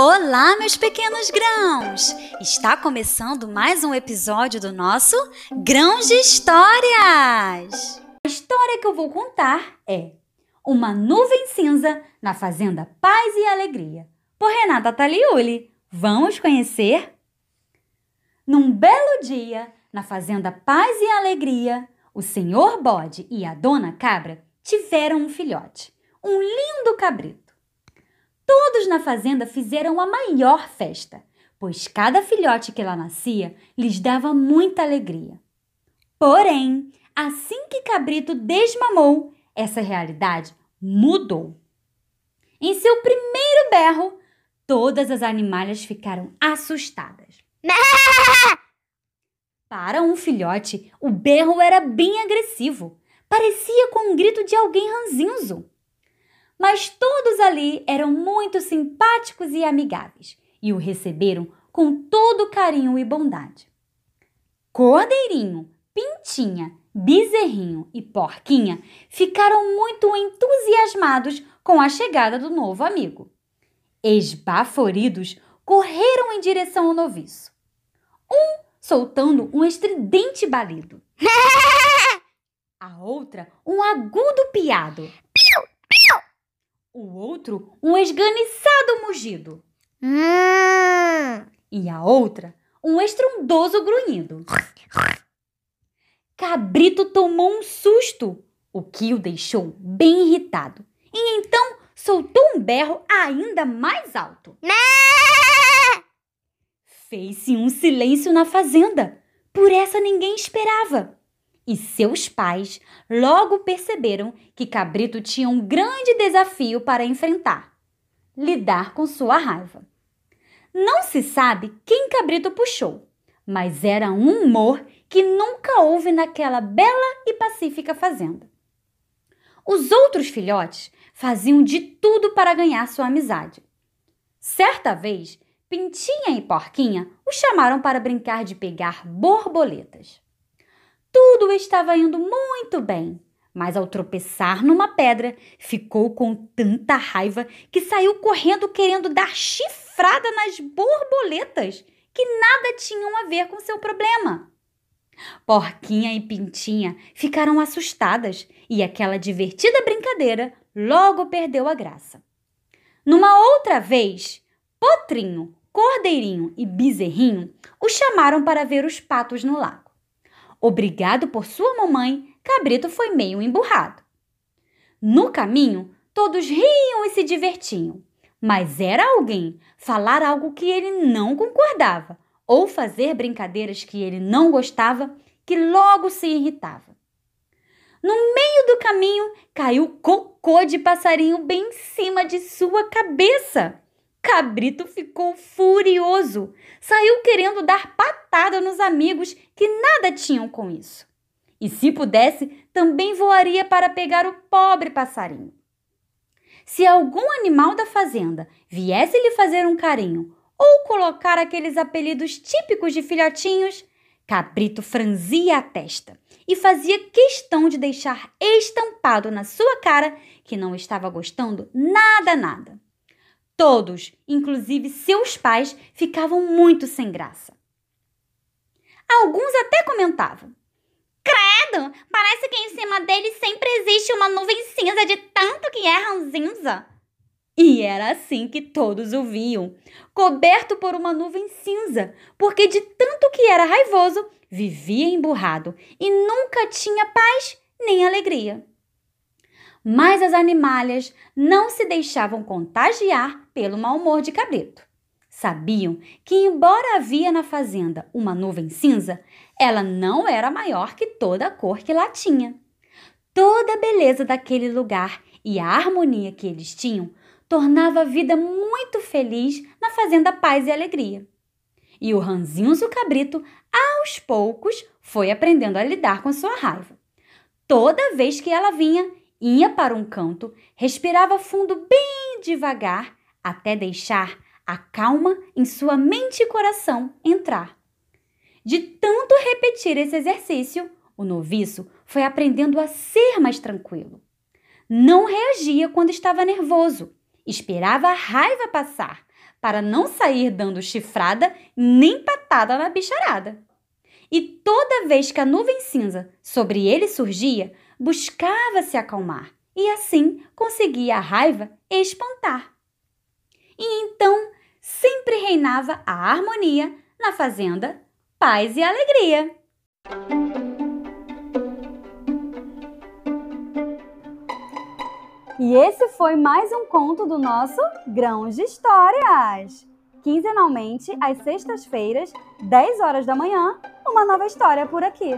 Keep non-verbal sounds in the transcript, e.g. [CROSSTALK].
Olá, meus pequenos grãos! Está começando mais um episódio do nosso Grãos de Histórias! A história que eu vou contar é Uma Nuvem Cinza na Fazenda Paz e Alegria, por Renata Taliuli. Vamos conhecer? Num belo dia, na Fazenda Paz e Alegria, o senhor bode e a dona cabra tiveram um filhote, um lindo cabrito. Todos na fazenda fizeram a maior festa, pois cada filhote que lá nascia lhes dava muita alegria. Porém, assim que Cabrito desmamou, essa realidade mudou. Em seu primeiro berro, todas as animalhas ficaram assustadas. [LAUGHS] Para um filhote, o berro era bem agressivo. Parecia com um grito de alguém ranzinzo mas todos ali eram muito simpáticos e amigáveis e o receberam com todo carinho e bondade. Cordeirinho, Pintinha, Bezerrinho e Porquinha ficaram muito entusiasmados com a chegada do novo amigo. Esbaforidos, correram em direção ao noviço. Um soltando um estridente balido. [LAUGHS] A outra, um agudo piado o outro um esganiçado mugido. Hum. E a outra um estrondoso grunhido. Cabrito tomou um susto, o que o deixou bem irritado. E então soltou um berro ainda mais alto. Fez-se um silêncio na fazenda. Por essa ninguém esperava e seus pais logo perceberam que Cabrito tinha um grande desafio para enfrentar: lidar com sua raiva. Não se sabe quem Cabrito puxou, mas era um humor que nunca houve naquela bela e pacífica fazenda. Os outros filhotes faziam de tudo para ganhar sua amizade. Certa vez, Pintinha e Porquinha o chamaram para brincar de pegar borboletas. Tudo estava indo muito bem, mas ao tropeçar numa pedra, ficou com tanta raiva que saiu correndo querendo dar chifrada nas borboletas que nada tinham a ver com seu problema. Porquinha e Pintinha ficaram assustadas e aquela divertida brincadeira logo perdeu a graça. Numa outra vez, Potrinho, Cordeirinho e Bezerrinho o chamaram para ver os patos no lago. Obrigado por sua mamãe, Cabrito foi meio emburrado. No caminho, todos riam e se divertiam, mas era alguém falar algo que ele não concordava ou fazer brincadeiras que ele não gostava que logo se irritava. No meio do caminho caiu cocô de passarinho bem em cima de sua cabeça. Cabrito ficou furioso. Saiu querendo dar patada nos amigos que nada tinham com isso. E se pudesse, também voaria para pegar o pobre passarinho. Se algum animal da fazenda viesse lhe fazer um carinho ou colocar aqueles apelidos típicos de filhotinhos, Cabrito franzia a testa e fazia questão de deixar estampado na sua cara que não estava gostando nada, nada. Todos, inclusive seus pais, ficavam muito sem graça. Alguns até comentavam: Credo, parece que em cima dele sempre existe uma nuvem cinza de tanto que é ranzinza. E era assim que todos o viam, coberto por uma nuvem cinza, porque de tanto que era raivoso, vivia emburrado e nunca tinha paz nem alegria. Mas as animalhas não se deixavam contagiar pelo mau humor de Cabrito. Sabiam que, embora havia na fazenda uma nuvem cinza, ela não era maior que toda a cor que lá tinha. Toda a beleza daquele lugar e a harmonia que eles tinham tornava a vida muito feliz na fazenda Paz e Alegria. E o ranzinzo cabrito, aos poucos, foi aprendendo a lidar com sua raiva. Toda vez que ela vinha, ia para um canto, respirava fundo bem devagar até deixar a calma em sua mente e coração entrar. De tanto repetir esse exercício, o noviço foi aprendendo a ser mais tranquilo. Não reagia quando estava nervoso, esperava a raiva passar para não sair dando chifrada nem patada na bicharada. E toda vez que a nuvem cinza sobre ele surgia, buscava se acalmar e assim conseguia a raiva espantar. E então sempre reinava a harmonia na fazenda, paz e alegria. E esse foi mais um conto do nosso Grãos de Histórias. Quinzenalmente, às sextas-feiras, 10 horas da manhã, uma nova história por aqui.